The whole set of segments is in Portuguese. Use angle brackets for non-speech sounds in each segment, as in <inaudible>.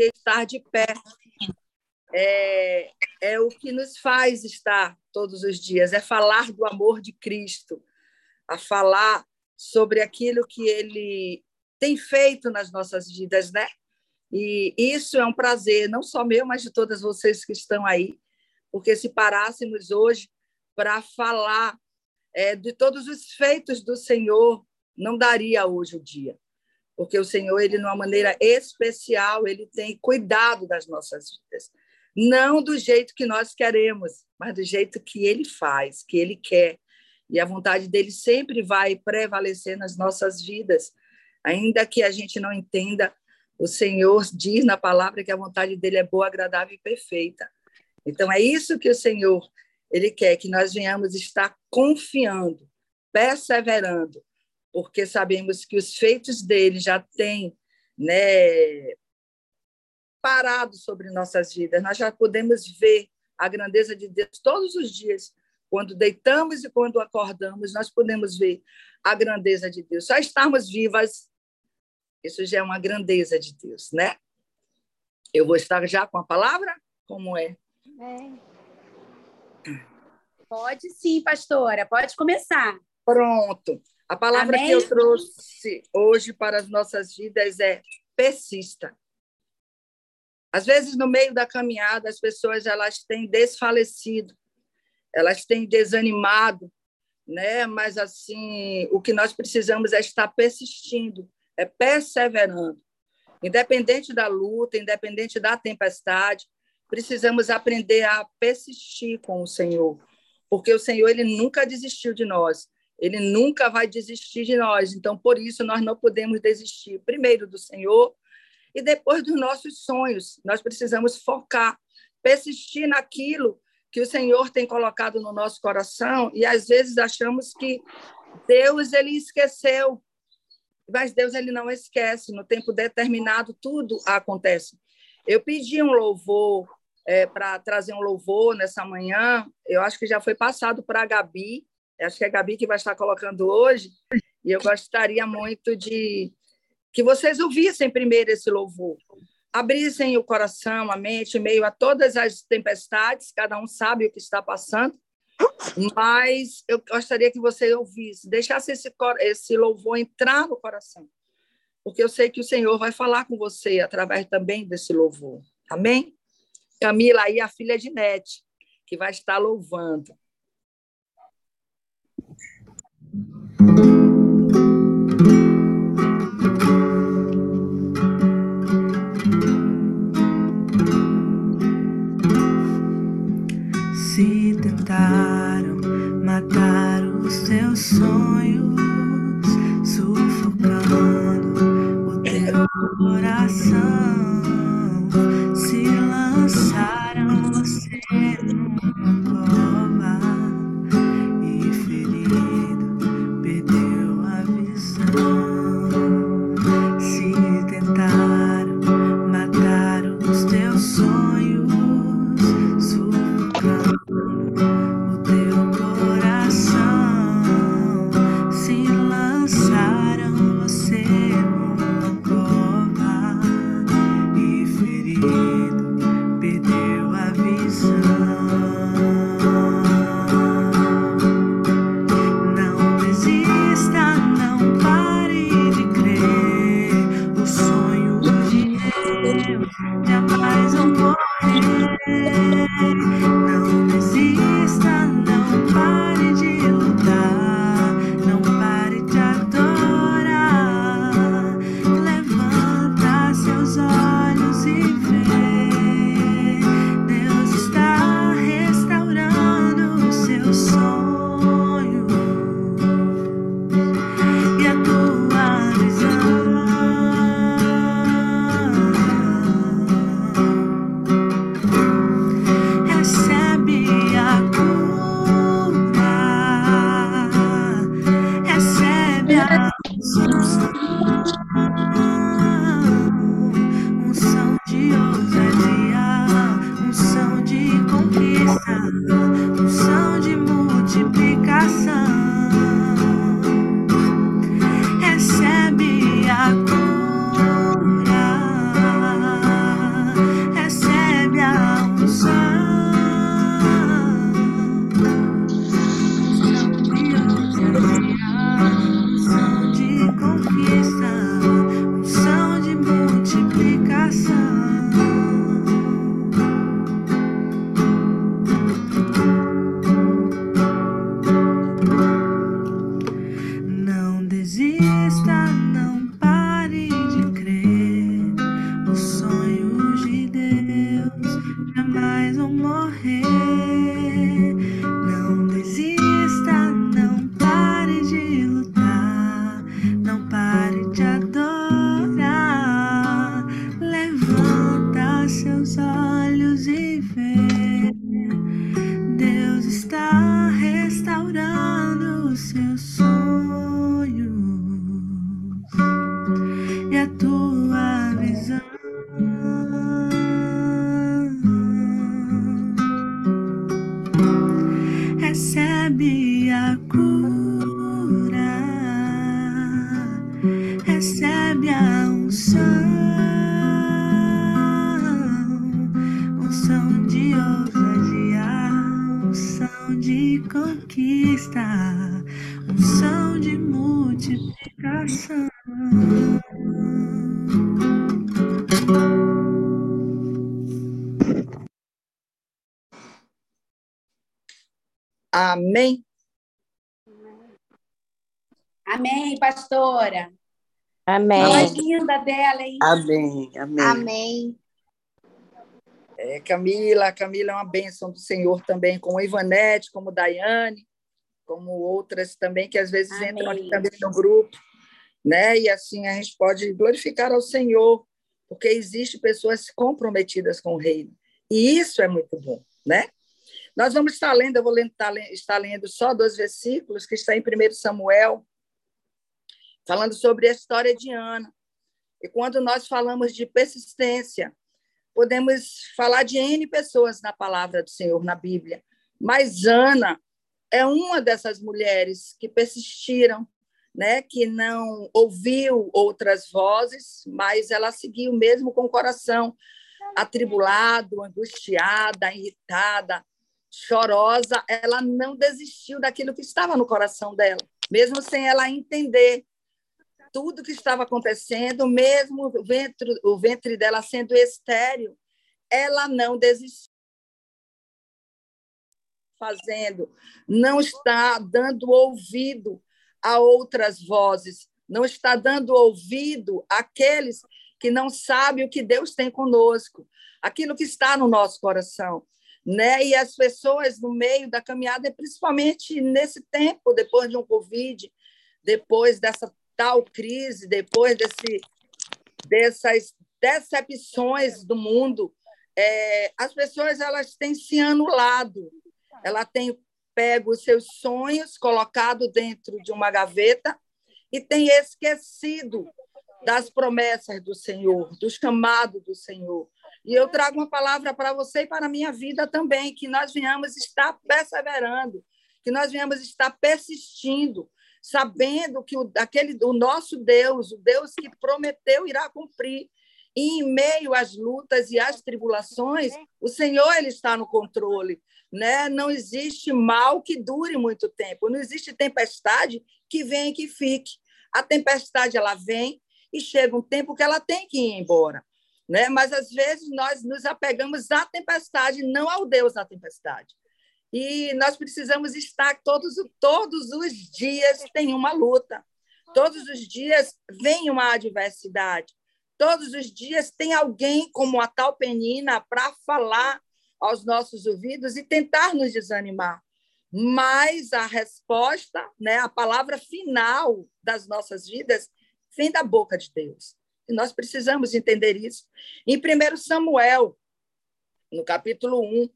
estar de pé. É, é o que nos faz estar todos os dias, é falar do amor de Cristo, a falar sobre aquilo que ele tem feito nas nossas vidas, né? E isso é um prazer, não só meu, mas de todas vocês que estão aí, porque se parássemos hoje para falar é, de todos os feitos do Senhor, não daria hoje o dia, porque o Senhor, ele, de uma maneira especial, ele tem cuidado das nossas vidas. Não do jeito que nós queremos, mas do jeito que ele faz, que ele quer. E a vontade dele sempre vai prevalecer nas nossas vidas. Ainda que a gente não entenda, o Senhor diz na palavra que a vontade dele é boa, agradável e perfeita. Então é isso que o Senhor ele quer que nós venhamos estar confiando, perseverando, porque sabemos que os feitos dele já têm né, parado sobre nossas vidas. Nós já podemos ver a grandeza de Deus todos os dias. Quando deitamos e quando acordamos, nós podemos ver a grandeza de Deus. Só estarmos vivas, isso já é uma grandeza de Deus, né? Eu vou estar já com a palavra? Como é? É. Pode sim, pastora, pode começar. Pronto. A palavra Amém? que eu trouxe hoje para as nossas vidas é persista. Às vezes, no meio da caminhada, as pessoas elas têm desfalecido, elas têm desanimado, né? Mas assim, o que nós precisamos é estar persistindo, é perseverando. Independente da luta, independente da tempestade, precisamos aprender a persistir com o Senhor, porque o Senhor ele nunca desistiu de nós. Ele nunca vai desistir de nós. Então, por isso, nós não podemos desistir, primeiro do Senhor e depois dos nossos sonhos. Nós precisamos focar, persistir naquilo que o Senhor tem colocado no nosso coração e às vezes achamos que Deus ele esqueceu. Mas Deus ele não esquece, no tempo determinado tudo acontece. Eu pedi um louvor é, para trazer um louvor nessa manhã, eu acho que já foi passado para a Gabi, acho que é a Gabi que vai estar colocando hoje, e eu gostaria muito de que vocês ouvissem primeiro esse louvor, abrissem o coração, a mente, meio a todas as tempestades, cada um sabe o que está passando, mas eu gostaria que você ouvisse, deixasse esse, esse louvor entrar no coração, porque eu sei que o Senhor vai falar com você através também desse louvor. Amém? Camila aí, a filha de Nete, que vai estar louvando. Se tentaram matar os teus sonhos, sufocando o teu coração. Recebe a unção, unção de ousadia, unção de conquista, unção de multiplicação. Amém. Amém, pastora. Amém. Voz linda dela, hein? Amém. Amém. Amém. É, Camila, Camila é uma bênção do Senhor também, como Ivanete, como Daiane, como outras também que às vezes Amém. entram aqui também no grupo, né? E assim a gente pode glorificar ao Senhor, porque existe pessoas comprometidas com o reino. E isso é muito bom, né? Nós vamos estar lendo, eu vou tá estar lendo só dois versículos que está em 1 Samuel, falando sobre a história de Ana. E quando nós falamos de persistência, podemos falar de N pessoas na palavra do Senhor, na Bíblia. Mas Ana é uma dessas mulheres que persistiram, né? que não ouviu outras vozes, mas ela seguiu mesmo com o coração atribulado, angustiada, irritada, chorosa, ela não desistiu daquilo que estava no coração dela, mesmo sem ela entender tudo que estava acontecendo, mesmo o ventre, o ventre dela sendo estéril, ela não desistiu fazendo, não está dando ouvido a outras vozes, não está dando ouvido àqueles que não sabem o que Deus tem conosco, aquilo que está no nosso coração. Né? E as pessoas no meio da caminhada, principalmente nesse tempo, depois de um Covid, depois dessa tal crise, depois desse, dessas decepções do mundo, é, as pessoas elas têm se anulado, ela tem pego os seus sonhos, colocado dentro de uma gaveta e tem esquecido das promessas do Senhor, do chamado do Senhor. E eu trago uma palavra para você e para a minha vida também, que nós venhamos estar perseverando, que nós venhamos estar persistindo, sabendo que o, aquele, o nosso Deus, o Deus que prometeu, irá cumprir. E em meio às lutas e às tribulações, o Senhor ele está no controle. Né? Não existe mal que dure muito tempo, não existe tempestade que venha e que fique. A tempestade ela vem e chega um tempo que ela tem que ir embora. Né? Mas às vezes nós nos apegamos à tempestade, não ao Deus da tempestade. E nós precisamos estar todos, todos os dias tem uma luta, todos os dias vem uma adversidade, todos os dias tem alguém como a tal Penina para falar aos nossos ouvidos e tentar nos desanimar. Mas a resposta, né, a palavra final das nossas vidas vem da boca de Deus. E nós precisamos entender isso. Em 1 Samuel, no capítulo 1,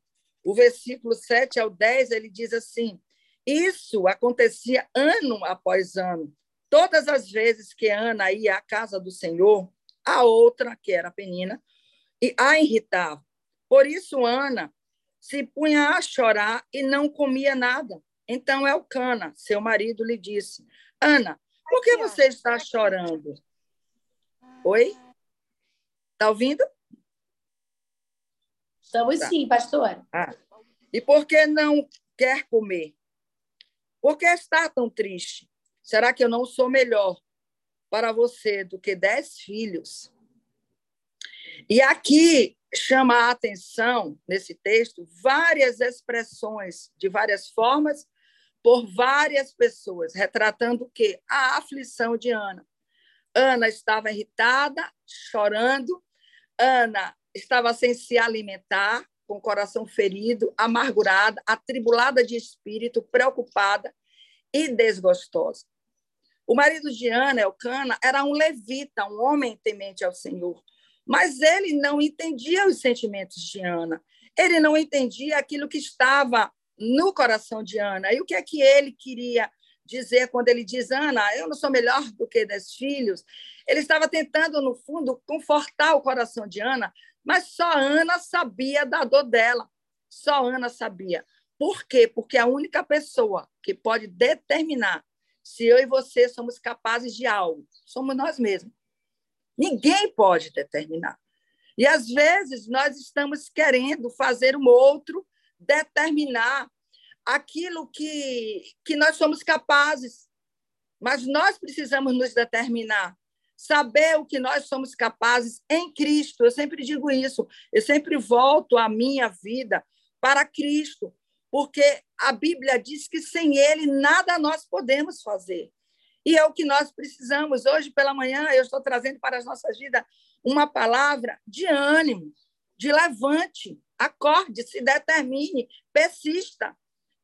o versículo 7 ao 10, ele diz assim: Isso acontecia ano após ano. Todas as vezes que Ana ia à casa do Senhor, a outra, que era a Penina, e a irritava. Por isso, Ana se punha a chorar e não comia nada. Então, Elcana, seu marido, lhe disse: Ana, por que você está chorando? Oi? Está ouvindo? Estamos Tá. sim, pastora. Ah. E por que não quer comer? Por que está tão triste? Será que eu não sou melhor para você do que dez filhos? E aqui chama a atenção, nesse texto, várias expressões, de várias formas, por várias pessoas, retratando o quê? A aflição de Ana. Ana estava irritada, chorando. Ana estava sem se alimentar, com o coração ferido, amargurada, atribulada de espírito, preocupada e desgostosa. O marido de Ana, Elcana, era um levita, um homem temente ao Senhor, mas ele não entendia os sentimentos de Ana. Ele não entendia aquilo que estava no coração de Ana. E o que é que ele queria dizer quando ele diz, Ana, eu não sou melhor do que dez filhos? Ele estava tentando, no fundo, confortar o coração de Ana, mas só Ana sabia da dor dela. Só Ana sabia. Por quê? Porque a única pessoa que pode determinar se eu e você somos capazes de algo. Somos nós mesmos. Ninguém pode determinar. E às vezes nós estamos querendo fazer um outro determinar aquilo que, que nós somos capazes. Mas nós precisamos nos determinar, saber o que nós somos capazes em Cristo. Eu sempre digo isso, eu sempre volto a minha vida para Cristo, porque a Bíblia diz que sem Ele nada nós podemos fazer. E é o que nós precisamos. Hoje pela manhã eu estou trazendo para as nossas vidas uma palavra de ânimo, de levante, acorde, se determine, persista,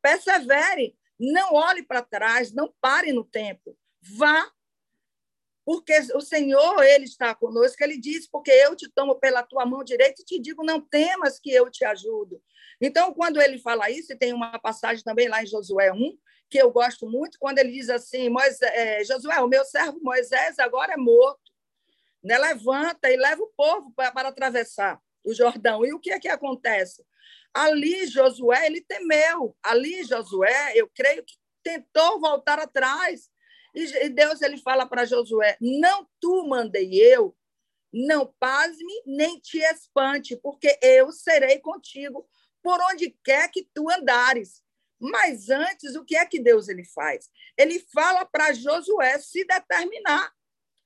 persevere, não olhe para trás, não pare no tempo. Vá porque o Senhor, ele está conosco, ele diz, porque eu te tomo pela tua mão direita e te digo, não temas que eu te ajudo. Então, quando ele fala isso, e tem uma passagem também lá em Josué 1, que eu gosto muito, quando ele diz assim, Moisés, Josué, o meu servo Moisés agora é morto, né? levanta e leva o povo para, para atravessar o Jordão. E o que é que acontece? Ali, Josué, ele temeu. Ali, Josué, eu creio que tentou voltar atrás, e Deus ele fala para Josué: Não tu mandei eu, não pasme nem te espante, porque eu serei contigo por onde quer que tu andares. Mas antes, o que é que Deus ele faz? Ele fala para Josué se determinar.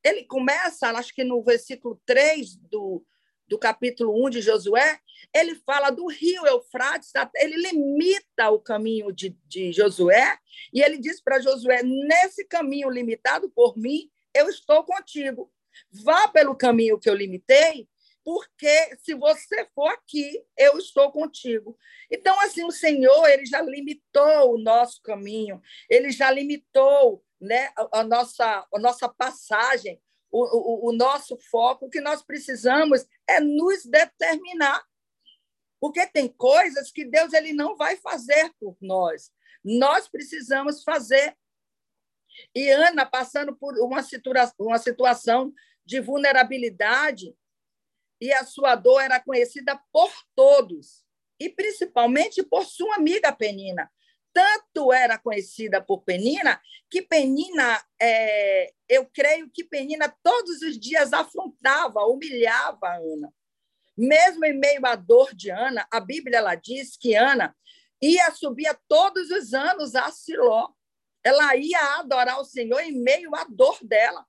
Ele começa, acho que no versículo 3 do, do capítulo 1 de Josué, ele fala do rio Eufrates, ele limita o caminho de, de Josué, e ele diz para Josué: nesse caminho limitado por mim, eu estou contigo. Vá pelo caminho que eu limitei, porque se você for aqui, eu estou contigo. Então, assim, o Senhor, ele já limitou o nosso caminho, ele já limitou né, a, nossa, a nossa passagem, o, o, o nosso foco. O que nós precisamos é nos determinar. Porque tem coisas que Deus ele não vai fazer por nós. Nós precisamos fazer. E Ana, passando por uma, situa uma situação de vulnerabilidade, e a sua dor era conhecida por todos, e principalmente por sua amiga Penina. Tanto era conhecida por Penina, que Penina, é, eu creio que Penina todos os dias afrontava, humilhava Ana. Mesmo em meio à dor de Ana, a Bíblia ela diz que Ana ia subir todos os anos a Siló. Ela ia adorar o Senhor em meio à dor dela.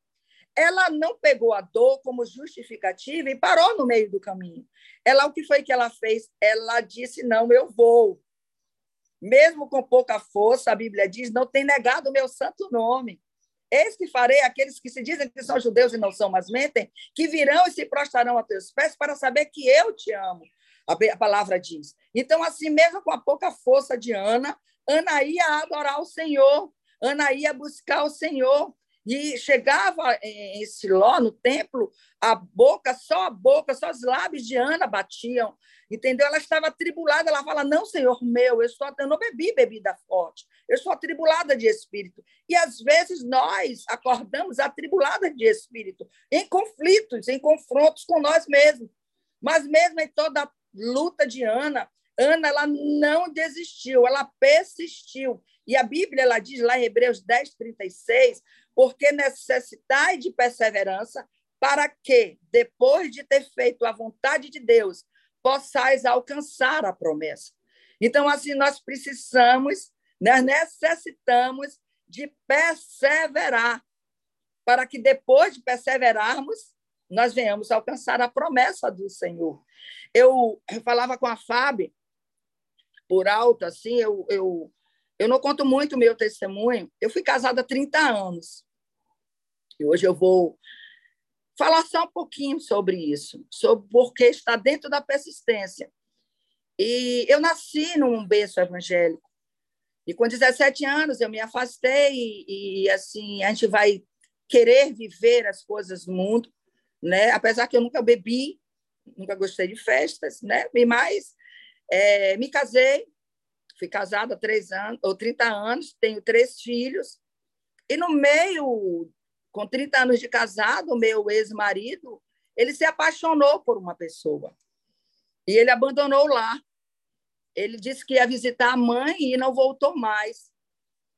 Ela não pegou a dor como justificativa e parou no meio do caminho. Ela o que foi que ela fez? Ela disse: "Não, eu vou". Mesmo com pouca força, a Bíblia diz: "Não tem negado o meu santo nome". Eis que farei aqueles que se dizem que são judeus e não são, mas mentem, que virão e se prostrarão a teus pés para saber que eu te amo. A palavra diz. Então, assim mesmo com a pouca força de Ana, Ana ia adorar o Senhor, Ana ia buscar o Senhor. E chegava em Siló, no templo, a boca, só a boca, só os lábios de Ana batiam. Entendeu? Ela estava atribulada. Ela fala: Não, Senhor meu, eu, estou, eu não bebi bebida forte. Eu sou atribulada de espírito. E às vezes nós acordamos atribuladas de espírito, em conflitos, em confrontos com nós mesmos. Mas mesmo em toda a luta de Ana, Ana ela não desistiu, ela persistiu. E a Bíblia ela diz lá em Hebreus 10, 36, porque necessitai de perseverança para que, depois de ter feito a vontade de Deus, possais alcançar a promessa. Então, assim, nós precisamos, nós necessitamos de perseverar, para que depois de perseverarmos, nós venhamos alcançar a promessa do Senhor. Eu, eu falava com a Fábio, por alto, assim, eu, eu, eu não conto muito o meu testemunho. Eu fui casada há 30 anos. E hoje eu vou falar só um pouquinho sobre isso, sobre porque está dentro da persistência. E eu nasci num berço evangélico. E com 17 anos eu me afastei e, e assim, a gente vai querer viver as coisas do mundo, né? Apesar que eu nunca bebi, nunca gostei de festas, né? E mais, é, me casei, fui casada há três anos, ou 30 anos, tenho três filhos, e no meio, com 30 anos de casado, meu ex-marido, ele se apaixonou por uma pessoa, e ele abandonou lá. Ele disse que ia visitar a mãe e não voltou mais.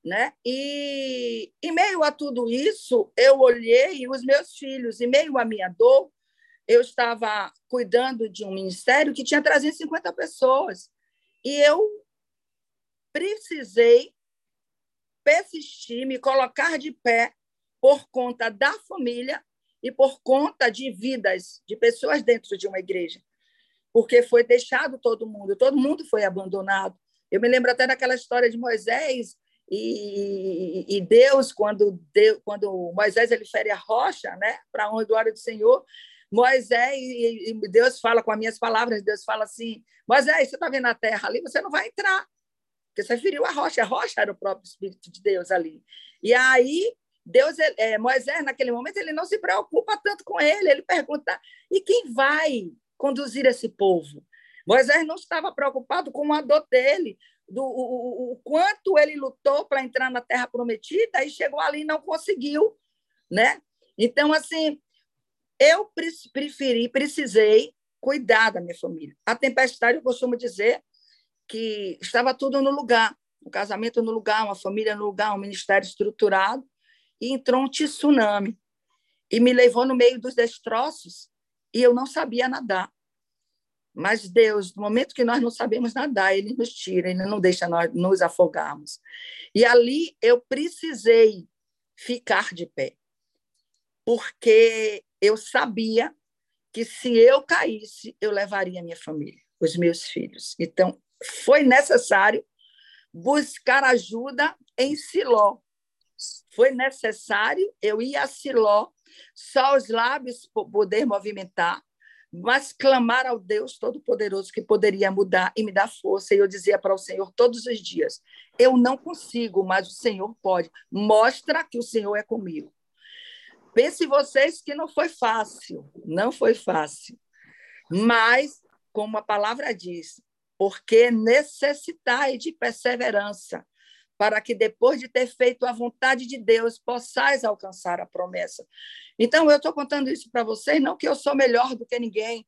Né? E em meio a tudo isso, eu olhei os meus filhos, em meio à minha dor, eu estava cuidando de um ministério que tinha 350 pessoas. E eu precisei persistir, me colocar de pé por conta da família e por conta de vidas de pessoas dentro de uma igreja. Porque foi deixado todo mundo, todo mundo foi abandonado. Eu me lembro até daquela história de Moisés e, e Deus, quando, Deus, quando Moisés ele fere a rocha, né, para honra e glória do Senhor, Moisés, e Deus fala com as minhas palavras, Deus fala assim: Moisés, você está vendo a terra ali, você não vai entrar, porque você feriu a rocha, a rocha era o próprio Espírito de Deus ali. E aí, Deus, é, Moisés, naquele momento, ele não se preocupa tanto com ele, ele pergunta: e quem vai conduzir esse povo? Moisés não estava preocupado com a dor dele, do o, o, quanto ele lutou para entrar na Terra Prometida e chegou ali e não conseguiu, né? Então, assim, eu preferi, precisei cuidar da minha família. A tempestade, eu costumo dizer que estava tudo no lugar, um casamento no lugar, uma família no lugar, um ministério estruturado, e entrou um tsunami e me levou no meio dos destroços e eu não sabia nadar. Mas Deus, no momento que nós não sabemos nadar, Ele nos tira, Ele não deixa nós nos afogarmos. E ali eu precisei ficar de pé, porque eu sabia que se eu caísse, eu levaria minha família, os meus filhos. Então, foi necessário buscar ajuda em Siló. Foi necessário eu ir a Siló, só os lábios poder movimentar, mas clamar ao Deus Todo-Poderoso que poderia mudar e me dar força. E eu dizia para o Senhor todos os dias: Eu não consigo, mas o Senhor pode. Mostra que o Senhor é comigo. Pense vocês que não foi fácil, não foi fácil. Mas, como a palavra diz, porque necessitai de perseverança, para que depois de ter feito a vontade de Deus, possais alcançar a promessa. Então, eu estou contando isso para vocês, não que eu sou melhor do que ninguém,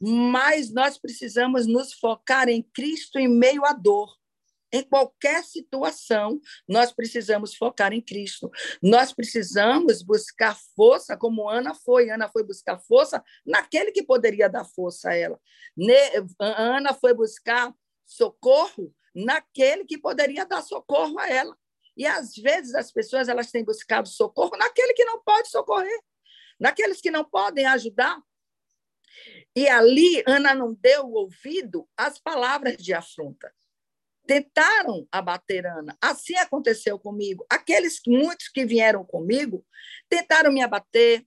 mas nós precisamos nos focar em Cristo em meio à dor. Em qualquer situação, nós precisamos focar em Cristo. Nós precisamos buscar força, como Ana foi. Ana foi buscar força naquele que poderia dar força a ela. Ana foi buscar socorro naquele que poderia dar socorro a ela. E às vezes as pessoas elas têm buscado socorro naquele que não pode socorrer, naqueles que não podem ajudar. E ali Ana não deu ouvido às palavras de afronta. Tentaram abater Ana. Assim aconteceu comigo. Aqueles muitos que vieram comigo tentaram me abater,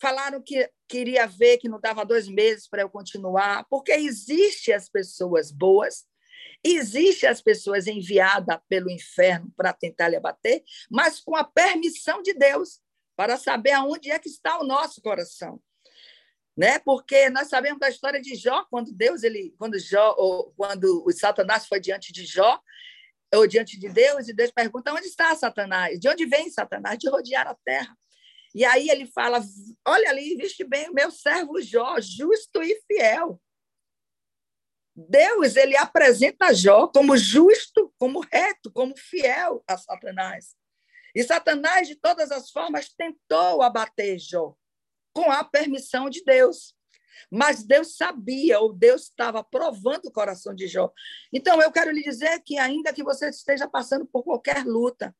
falaram que queria ver que não dava dois meses para eu continuar, porque existe as pessoas boas Existem as pessoas enviadas pelo inferno para tentar lhe abater, mas com a permissão de Deus, para saber aonde é que está o nosso coração. Né? Porque nós sabemos da história de Jó, quando Deus, ele, quando Jó, ou quando o Satanás foi diante de Jó, ou diante de Deus, e Deus pergunta: onde está Satanás? De onde vem Satanás? De rodear a terra. E aí ele fala: olha ali, viste bem o meu servo Jó, justo e fiel. Deus ele apresenta Jó como justo, como reto, como fiel a Satanás. E Satanás, de todas as formas, tentou abater Jó, com a permissão de Deus. Mas Deus sabia, ou Deus estava provando o coração de Jó. Então, eu quero lhe dizer que, ainda que você esteja passando por qualquer luta,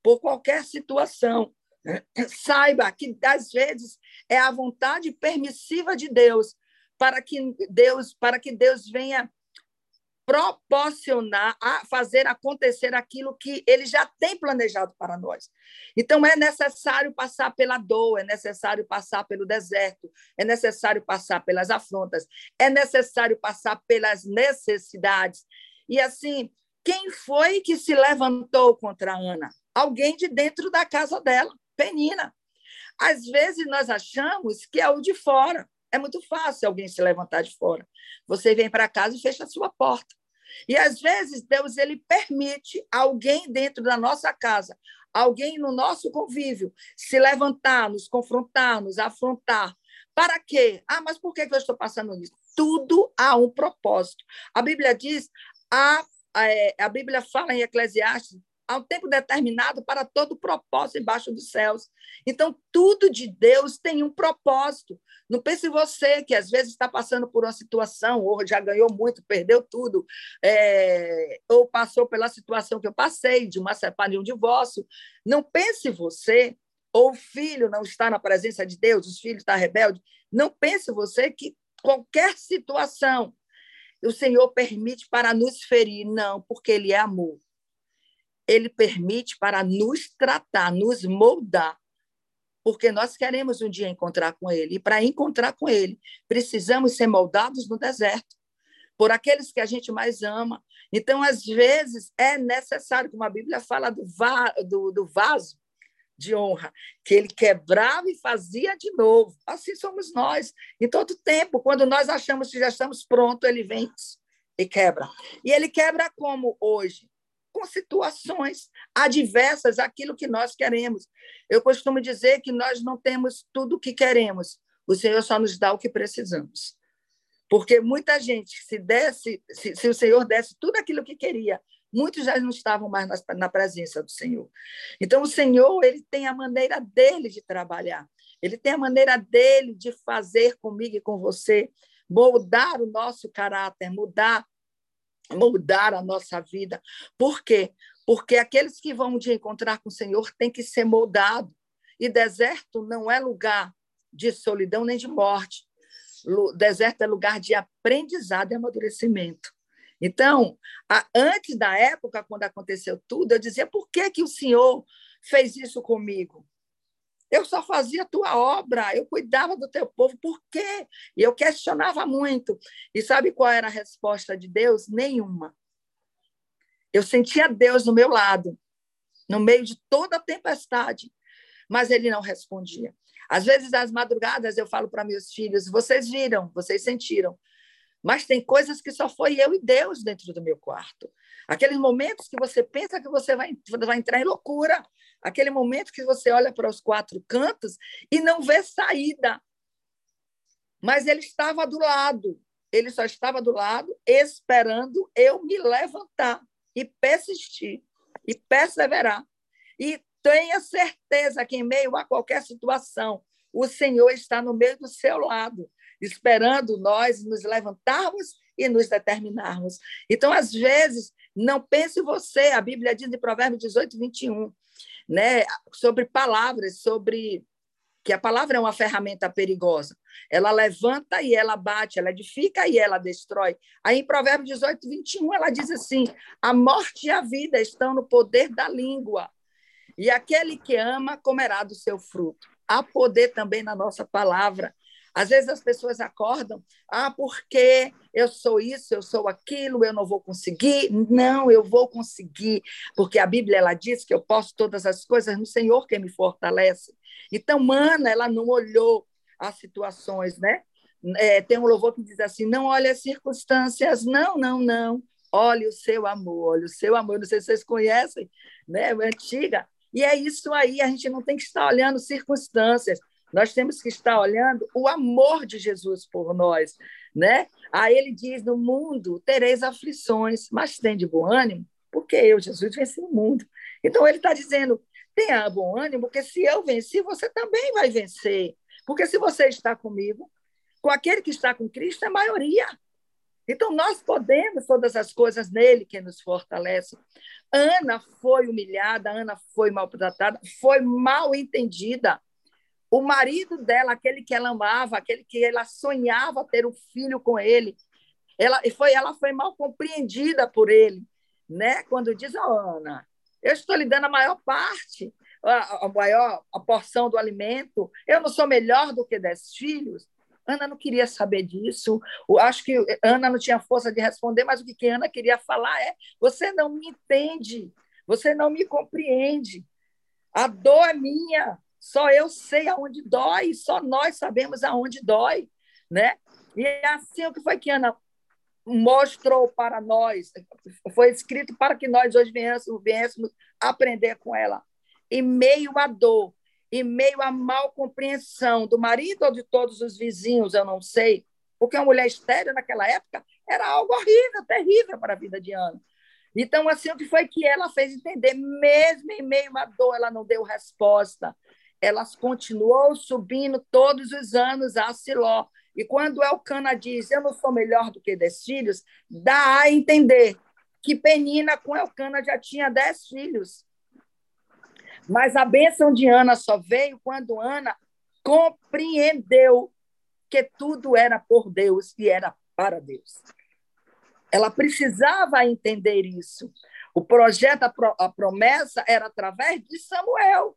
por qualquer situação, <clears throat> saiba que, às vezes, é a vontade permissiva de Deus para que Deus, para que Deus venha proporcionar, a fazer acontecer aquilo que ele já tem planejado para nós. Então, é necessário passar pela dor, é necessário passar pelo deserto, é necessário passar pelas afrontas, é necessário passar pelas necessidades. E assim, quem foi que se levantou contra Ana? Alguém de dentro da casa dela, Penina. Às vezes nós achamos que é o de fora. É muito fácil alguém se levantar de fora. Você vem para casa e fecha a sua porta. E às vezes Deus ele permite alguém dentro da nossa casa, alguém no nosso convívio, se levantar, nos confrontar, nos afrontar. Para quê? Ah, mas por que eu estou passando isso? Tudo há um propósito. A Bíblia diz, a, a, é, a Bíblia fala em Eclesiastes há um tempo determinado para todo propósito embaixo dos céus. Então, tudo de Deus tem um propósito. Não pense você que às vezes está passando por uma situação, ou já ganhou muito, perdeu tudo, é, ou passou pela situação que eu passei, de uma separação, de um divórcio. Não pense você, ou o filho não está na presença de Deus, os filhos estão rebeldes. Não pense você que qualquer situação o Senhor permite para nos ferir. Não, porque Ele é amor ele permite para nos tratar, nos moldar, porque nós queremos um dia encontrar com ele. E para encontrar com ele, precisamos ser moldados no deserto, por aqueles que a gente mais ama. Então, às vezes, é necessário, como a Bíblia fala do, va do, do vaso de honra, que ele quebrava e fazia de novo. Assim somos nós. Em todo tempo, quando nós achamos que já estamos prontos, ele vem e quebra. E ele quebra como hoje? Situações adversas àquilo que nós queremos. Eu costumo dizer que nós não temos tudo o que queremos, o Senhor só nos dá o que precisamos. Porque muita gente, se desse, se, se o Senhor desse tudo aquilo que queria, muitos já não estavam mais na, na presença do Senhor. Então, o Senhor ele tem a maneira dele de trabalhar, ele tem a maneira dele de fazer comigo e com você, moldar o nosso caráter, mudar mudar a nossa vida. Por quê? Porque aqueles que vão de encontrar com o Senhor têm que ser moldados. E deserto não é lugar de solidão nem de morte. Deserto é lugar de aprendizado e amadurecimento. Então, antes da época, quando aconteceu tudo, eu dizia: por que, que o Senhor fez isso comigo? Eu só fazia a tua obra, eu cuidava do teu povo, por quê? E eu questionava muito. E sabe qual era a resposta de Deus? Nenhuma. Eu sentia Deus no meu lado, no meio de toda a tempestade, mas ele não respondia. Às vezes, às madrugadas, eu falo para meus filhos: vocês viram, vocês sentiram, mas tem coisas que só foi eu e Deus dentro do meu quarto. Aqueles momentos que você pensa que você vai, vai entrar em loucura, aquele momento que você olha para os quatro cantos e não vê saída. Mas ele estava do lado, ele só estava do lado, esperando eu me levantar e persistir e perseverar. E tenha certeza que, em meio a qualquer situação, o Senhor está no meio do seu lado, esperando nós nos levantarmos e nos determinarmos. Então, às vezes, não pense você, a Bíblia diz em Provérbios 18, 21, né, sobre palavras, sobre que a palavra é uma ferramenta perigosa. Ela levanta e ela bate, ela edifica e ela destrói. Aí em Provérbios 18, 21, ela diz assim: a morte e a vida estão no poder da língua, e aquele que ama comerá do seu fruto. Há poder também na nossa palavra. Às vezes as pessoas acordam, ah, porque eu sou isso, eu sou aquilo, eu não vou conseguir. Não, eu vou conseguir, porque a Bíblia ela diz que eu posso todas as coisas no Senhor que me fortalece. Então, Mana, ela não olhou as situações, né? É, tem um louvor que diz assim: não olhe as circunstâncias, não, não, não. Olhe o seu amor, olhe o seu amor. Não sei se vocês conhecem, né? É antiga. E é isso aí, a gente não tem que estar olhando circunstâncias. Nós temos que estar olhando o amor de Jesus por nós, né? Aí ele diz: No mundo tereis aflições, mas tem de bom ânimo, porque eu, Jesus, venci o mundo. Então ele está dizendo: tenha bom ânimo, porque se eu venci, você também vai vencer. Porque se você está comigo, com aquele que está com Cristo, é maioria. Então, nós podemos todas as coisas nele que nos fortalece. Ana foi humilhada, Ana foi maltratada, foi mal entendida. O marido dela, aquele que ela amava, aquele que ela sonhava ter um filho com ele, Ela foi, ela foi mal compreendida por ele, né? Quando diz, oh, Ana, eu estou lhe dando a maior parte, a, a maior a porção do alimento, eu não sou melhor do que dez filhos. Ana não queria saber disso. Eu acho que Ana não tinha força de responder, mas o que Ana queria falar é: você não me entende, você não me compreende. A dor é minha, só eu sei aonde dói, só nós sabemos aonde dói, né? E é assim o que foi que Ana mostrou para nós, foi escrito para que nós hoje viéssemos, viéssemos aprender com ela. Em meio à dor, em meio à mal compreensão do marido ou de todos os vizinhos, eu não sei, porque uma mulher estéreo naquela época era algo horrível, terrível para a vida de Ana. Então, assim, o que foi que ela fez entender? Mesmo em meio à dor, ela não deu resposta. Ela continuou subindo todos os anos a Siló. E quando Elcana diz, eu não sou melhor do que dez filhos, dá a entender que Penina com Elcana já tinha dez filhos. Mas a bênção de Ana só veio quando Ana compreendeu que tudo era por Deus e era para Deus. Ela precisava entender isso. O projeto, a promessa era através de Samuel.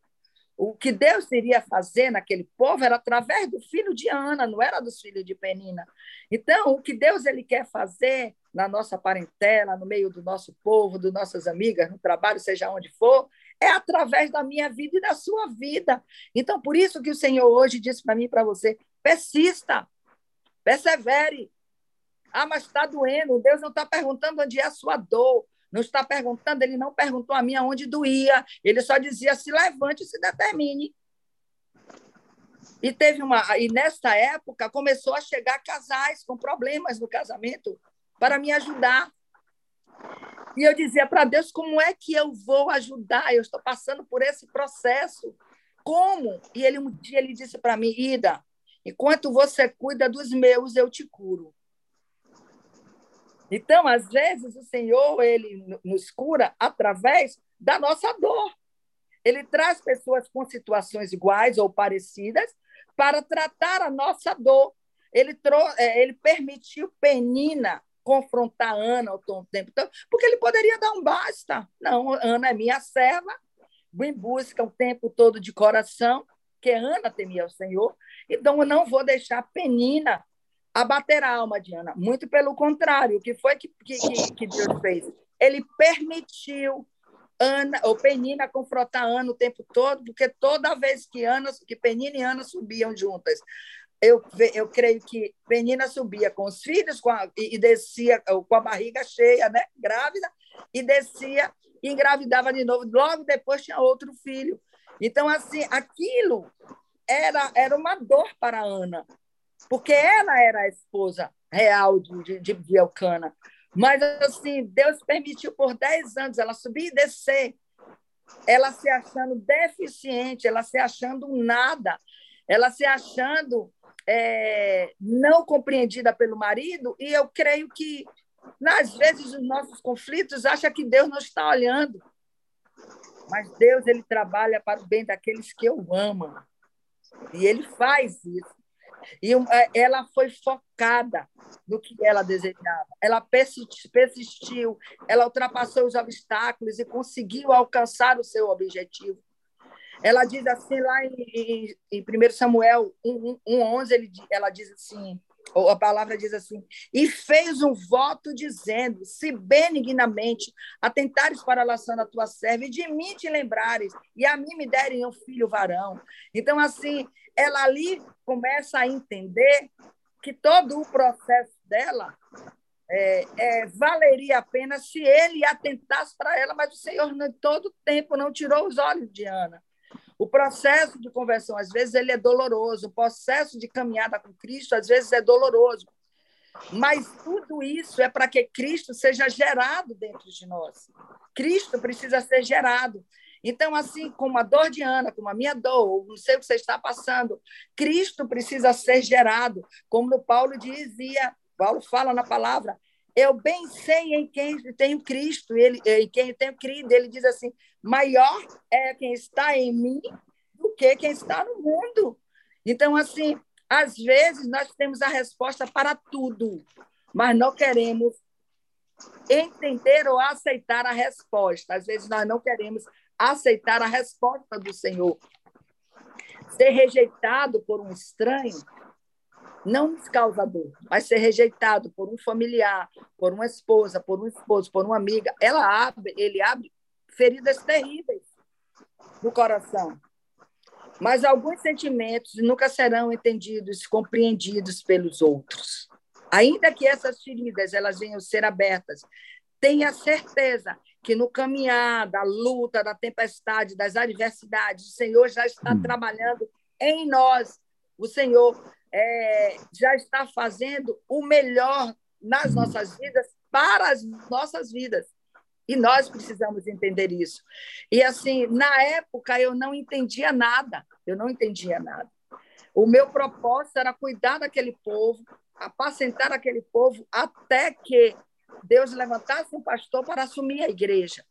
O que Deus iria fazer naquele povo era através do filho de Ana, não era dos filhos de Penina. Então, o que Deus ele quer fazer na nossa parentela, no meio do nosso povo, das nossas amigas, no trabalho, seja onde for, é através da minha vida e da sua vida. Então, por isso que o Senhor hoje disse para mim e para você: persista, persevere. Ah, mas está doendo. Deus não está perguntando onde é a sua dor. Não está perguntando, ele não perguntou a mim aonde doía. Ele só dizia: se levante e se determine. E teve uma. E nessa época começou a chegar casais com problemas no casamento para me ajudar. E eu dizia para Deus: como é que eu vou ajudar? Eu estou passando por esse processo. Como? E ele um dia ele disse para mim: Ida, enquanto você cuida dos meus, eu te curo. Então, às vezes, o Senhor ele nos cura através da nossa dor. Ele traz pessoas com situações iguais ou parecidas para tratar a nossa dor. Ele, trou é, ele permitiu Penina confrontar Ana o tempo todo, porque ele poderia dar um basta. Não, Ana é minha serva, em busca o tempo todo de coração, que Ana temia o Senhor, então eu não vou deixar Penina abater a alma de Ana. Muito pelo contrário, o que foi que, que, que Deus fez? Ele permitiu Ana, ou Penina confrontar Ana o tempo todo, porque toda vez que Ana, que Penina e Ana subiam juntas eu, eu creio que Penina subia com os filhos com a, e, descia com a barriga cheia, né? grávida, e descia e engravidava de novo. Logo depois tinha outro filho. Então, assim, aquilo era, era uma dor para Ana, porque ela era a esposa real de, de, de Elcana. Mas, assim, Deus permitiu por 10 anos ela subir e descer, ela se achando deficiente, ela se achando nada, ela se achando é, não compreendida pelo marido, e eu creio que, às vezes, os nossos conflitos acha que Deus não está olhando. Mas Deus ele trabalha para o bem daqueles que eu amo. E ele faz isso. E é, ela foi focada no que ela desejava. Ela persistiu, ela ultrapassou os obstáculos e conseguiu alcançar o seu objetivo. Ela diz assim, lá em, em, em 1 Samuel 1,11, ele, ela diz assim, ou a palavra diz assim, e fez um voto dizendo, se benignamente atentares para a lação da tua serva, e de mim te lembrares, e a mim me derem um filho varão. Então, assim, ela ali começa a entender que todo o processo dela é, é, valeria a pena se ele atentasse para ela, mas o Senhor, todo tempo, não tirou os olhos de Ana. O processo de conversão, às vezes, ele é doloroso. O processo de caminhada com Cristo, às vezes, é doloroso. Mas tudo isso é para que Cristo seja gerado dentro de nós. Cristo precisa ser gerado. Então, assim como a dor de Ana, como a minha dor, não sei o que você está passando, Cristo precisa ser gerado. Como Paulo dizia, Paulo fala na palavra, eu bem sei em quem tenho Cristo, ele, em quem tenho crido. Ele diz assim: maior é quem está em mim do que quem está no mundo. Então, assim, às vezes nós temos a resposta para tudo, mas não queremos entender ou aceitar a resposta. Às vezes nós não queremos aceitar a resposta do Senhor. Ser rejeitado por um estranho não causa dor, mas ser rejeitado por um familiar, por uma esposa, por um esposo, por uma amiga, ela abre, ele abre feridas terríveis no coração. Mas alguns sentimentos nunca serão entendidos, compreendidos pelos outros. Ainda que essas feridas elas venham ser abertas, tenha certeza que no caminhar da luta, da tempestade, das adversidades, o Senhor já está hum. trabalhando em nós. O Senhor é, já está fazendo o melhor nas nossas vidas, para as nossas vidas. E nós precisamos entender isso. E assim, na época eu não entendia nada, eu não entendia nada. O meu propósito era cuidar daquele povo, apacentar aquele povo até que Deus levantasse um pastor para assumir a igreja.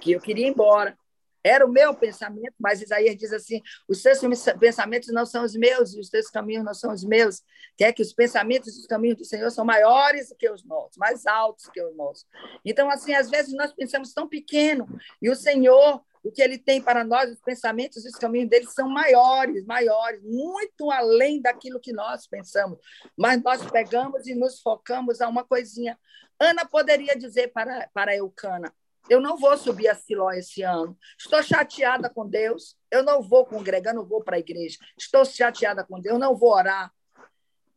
Que eu queria ir embora. Era o meu pensamento, mas Isaías diz assim: os seus pensamentos não são os meus e os teus caminhos não são os meus. Quer que os pensamentos e os caminhos do Senhor são maiores que os nossos, mais altos que os nossos. Então, assim, às vezes nós pensamos tão pequeno e o Senhor, o que ele tem para nós, os pensamentos e os caminhos dele são maiores, maiores, muito além daquilo que nós pensamos. Mas nós pegamos e nos focamos a uma coisinha. Ana poderia dizer para, para Eucana: eu não vou subir a Siló esse ano. Estou chateada com Deus. Eu não vou congregar, não vou para a igreja. Estou chateada com Deus, não vou orar.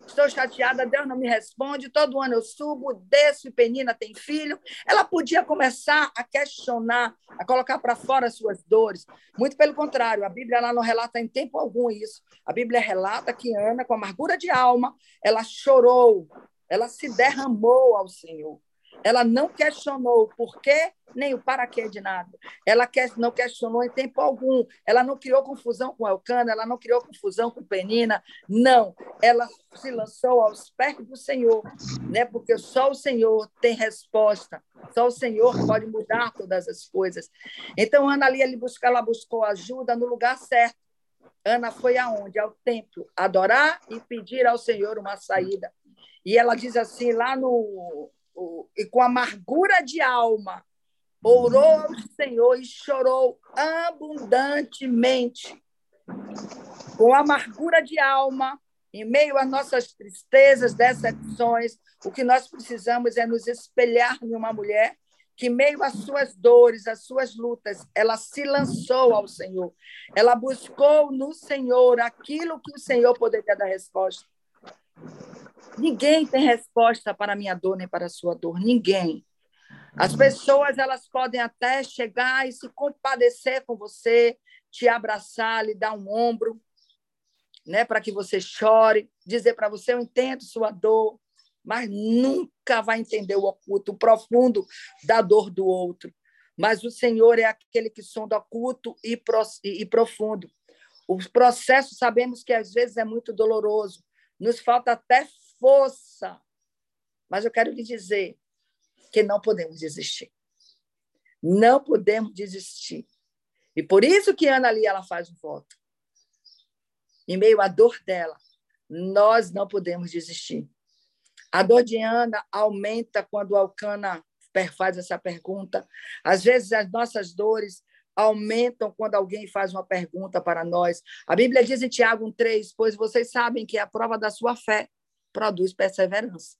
Estou chateada, Deus não me responde. Todo ano eu subo, desço e Penina tem filho. Ela podia começar a questionar, a colocar para fora as suas dores. Muito pelo contrário, a Bíblia ela não relata em tempo algum isso. A Bíblia relata que Ana, com amargura de alma, ela chorou, ela se derramou ao Senhor. Ela não questionou o porquê nem o para quê de nada. Ela não questionou em tempo algum. Ela não criou confusão com Elcana, ela não criou confusão com Penina. Não. Ela se lançou aos pés do Senhor, né? porque só o Senhor tem resposta. Só o Senhor pode mudar todas as coisas. Então, Ana ali, ele buscou, ela buscou ajuda no lugar certo. Ana foi aonde? Ao templo, adorar e pedir ao Senhor uma saída. E ela diz assim, lá no e com amargura de alma, orou ao Senhor e chorou abundantemente. Com amargura de alma, em meio às nossas tristezas, decepções, o que nós precisamos é nos espelhar em uma mulher que, meio às suas dores, às suas lutas, ela se lançou ao Senhor. Ela buscou no Senhor aquilo que o Senhor poderia dar resposta. Ninguém tem resposta para a minha dor nem para a sua dor. Ninguém. As pessoas elas podem até chegar e se compadecer com você, te abraçar, lhe dar um ombro, né, para que você chore, dizer para você eu entendo sua dor, mas nunca vai entender o oculto, o profundo da dor do outro. Mas o Senhor é aquele que sonda oculto e, e profundo. O processo sabemos que às vezes é muito doloroso, nos falta até força. Mas eu quero lhe dizer que não podemos desistir. Não podemos desistir. E por isso que Ana ali ela faz um voto. Em meio à dor dela, nós não podemos desistir. A dor de Ana aumenta quando Alcana faz essa pergunta. Às vezes as nossas dores aumentam quando alguém faz uma pergunta para nós. A Bíblia diz em Tiago 3, pois vocês sabem que é a prova da sua fé produz perseverança.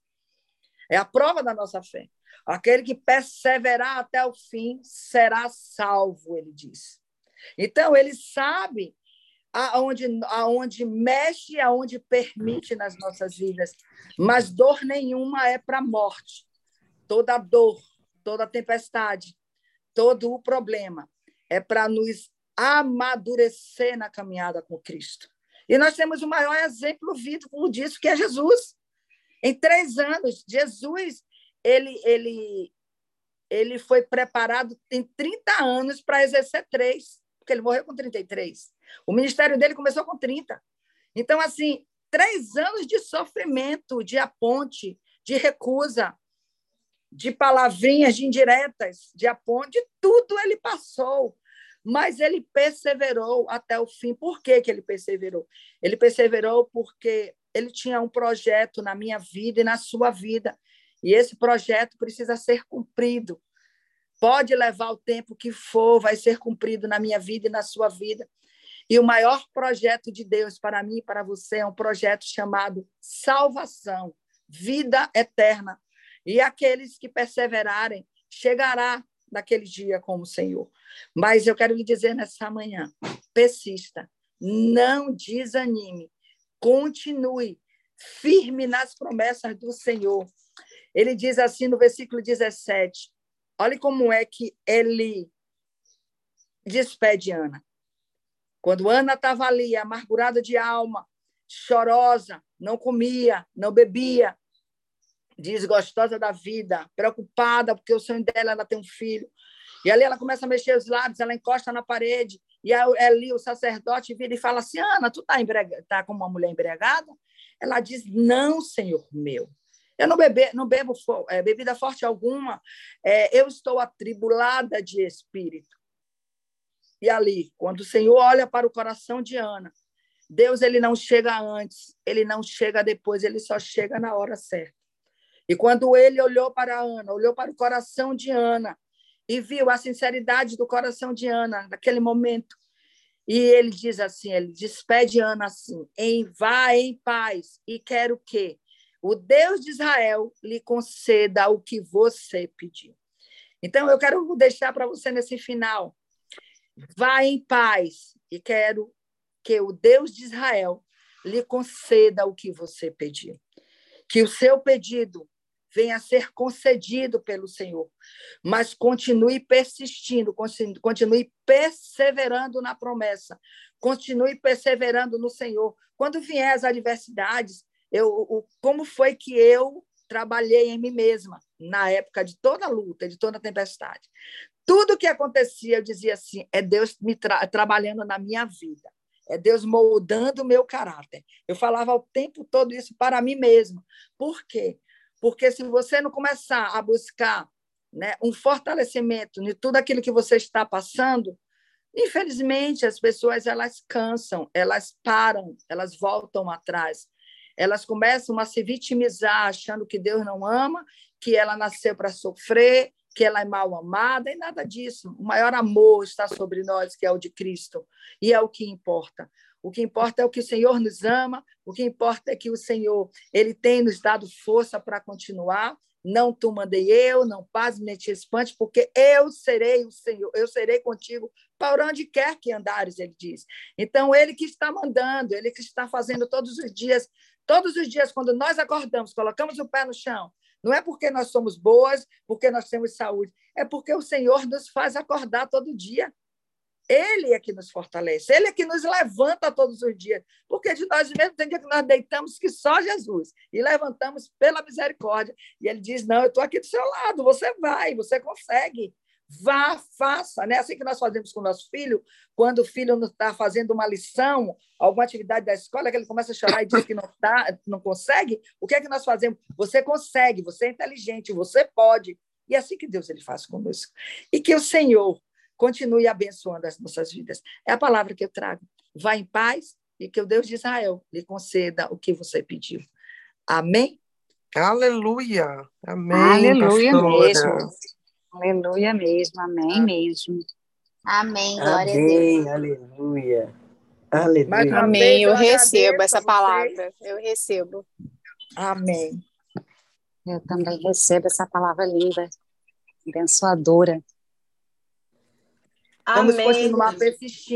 É a prova da nossa fé. Aquele que perseverar até o fim será salvo, ele diz. Então, ele sabe aonde, aonde mexe, aonde permite nas nossas vidas. Mas dor nenhuma é para a morte. Toda dor, toda tempestade, todo o problema é para nos amadurecer na caminhada com Cristo. E nós temos o maior exemplo vivo disso, que é Jesus. Em três anos, Jesus ele, ele, ele foi preparado em 30 anos para exercer três, porque ele morreu com 33. O ministério dele começou com 30. Então, assim, três anos de sofrimento, de aponte, de recusa, de palavrinhas, de indiretas, de aponte, tudo ele passou mas ele perseverou até o fim. Por que, que ele perseverou? Ele perseverou porque ele tinha um projeto na minha vida e na sua vida. E esse projeto precisa ser cumprido. Pode levar o tempo que for, vai ser cumprido na minha vida e na sua vida. E o maior projeto de Deus para mim e para você é um projeto chamado salvação, vida eterna. E aqueles que perseverarem chegará naquele dia com o Senhor. Mas eu quero lhe dizer nessa manhã, persista, não desanime, continue firme nas promessas do Senhor. Ele diz assim no versículo 17: olhe como é que ele despede Ana. Quando Ana estava ali, amargurada de alma, chorosa, não comia, não bebia, desgostosa da vida, preocupada porque o sonho dela era ter um filho. E ali ela começa a mexer os lábios, ela encosta na parede, e ali o sacerdote vira e fala assim: Ana, tu está tá como uma mulher embriagada? Ela diz: Não, Senhor meu. Eu não, bebe, não bebo é, bebida forte alguma, é, eu estou atribulada de espírito. E ali, quando o Senhor olha para o coração de Ana, Deus ele não chega antes, ele não chega depois, ele só chega na hora certa. E quando ele olhou para Ana, olhou para o coração de Ana e viu a sinceridade do coração de Ana naquele momento, e ele diz assim, ele despede Ana assim, em vá em paz e quero que o Deus de Israel lhe conceda o que você pediu. Então eu quero deixar para você nesse final, vá em paz e quero que o Deus de Israel lhe conceda o que você pediu. Que o seu pedido venha a ser concedido pelo Senhor, mas continue persistindo, continue perseverando na promessa, continue perseverando no Senhor. Quando vier as adversidades, eu, como foi que eu trabalhei em mim mesma na época de toda luta, de toda tempestade. Tudo que acontecia, eu dizia assim: é Deus me tra trabalhando na minha vida, é Deus moldando o meu caráter. Eu falava o tempo todo isso para mim mesma. Por quê? Porque se você não começar a buscar né, um fortalecimento de tudo aquilo que você está passando, infelizmente as pessoas elas cansam, elas param, elas voltam atrás. Elas começam a se vitimizar, achando que Deus não ama, que ela nasceu para sofrer, que ela é mal amada, e nada disso. O maior amor está sobre nós, que é o de Cristo, e é o que importa. O que importa é o que o Senhor nos ama, o que importa é que o Senhor ele tem nos dado força para continuar. Não tu mandei eu, não paz nem te espante, porque eu serei o Senhor, eu serei contigo para onde quer que andares, ele diz. Então, ele que está mandando, ele que está fazendo todos os dias, todos os dias, quando nós acordamos, colocamos o pé no chão, não é porque nós somos boas, porque nós temos saúde, é porque o Senhor nos faz acordar todo dia. Ele é que nos fortalece, ele é que nos levanta todos os dias, porque de nós mesmos tem dia que nós deitamos que só Jesus e levantamos pela misericórdia. E ele diz: Não, eu estou aqui do seu lado, você vai, você consegue. Vá, faça, né? Assim que nós fazemos com o nosso filho, quando o filho está fazendo uma lição, alguma atividade da escola, que ele começa a chorar e diz que não tá, não consegue, o que é que nós fazemos? Você consegue, você é inteligente, você pode. E é assim que Deus ele faz conosco. E que o Senhor continue abençoando as nossas vidas. É a palavra que eu trago. Vá em paz e que o Deus de Israel lhe conceda o que você pediu. Amém? Aleluia. Amém. Aleluia pastora. mesmo. Aleluia mesmo. Amém mesmo. Amém. Glória Amém. a Deus. Aleluia. Aleluia. Mas, Amém. Eu, eu recebo essa palavra. Eu recebo. Amém. Eu também recebo essa palavra linda, abençoadora. Vamos continuar persistindo.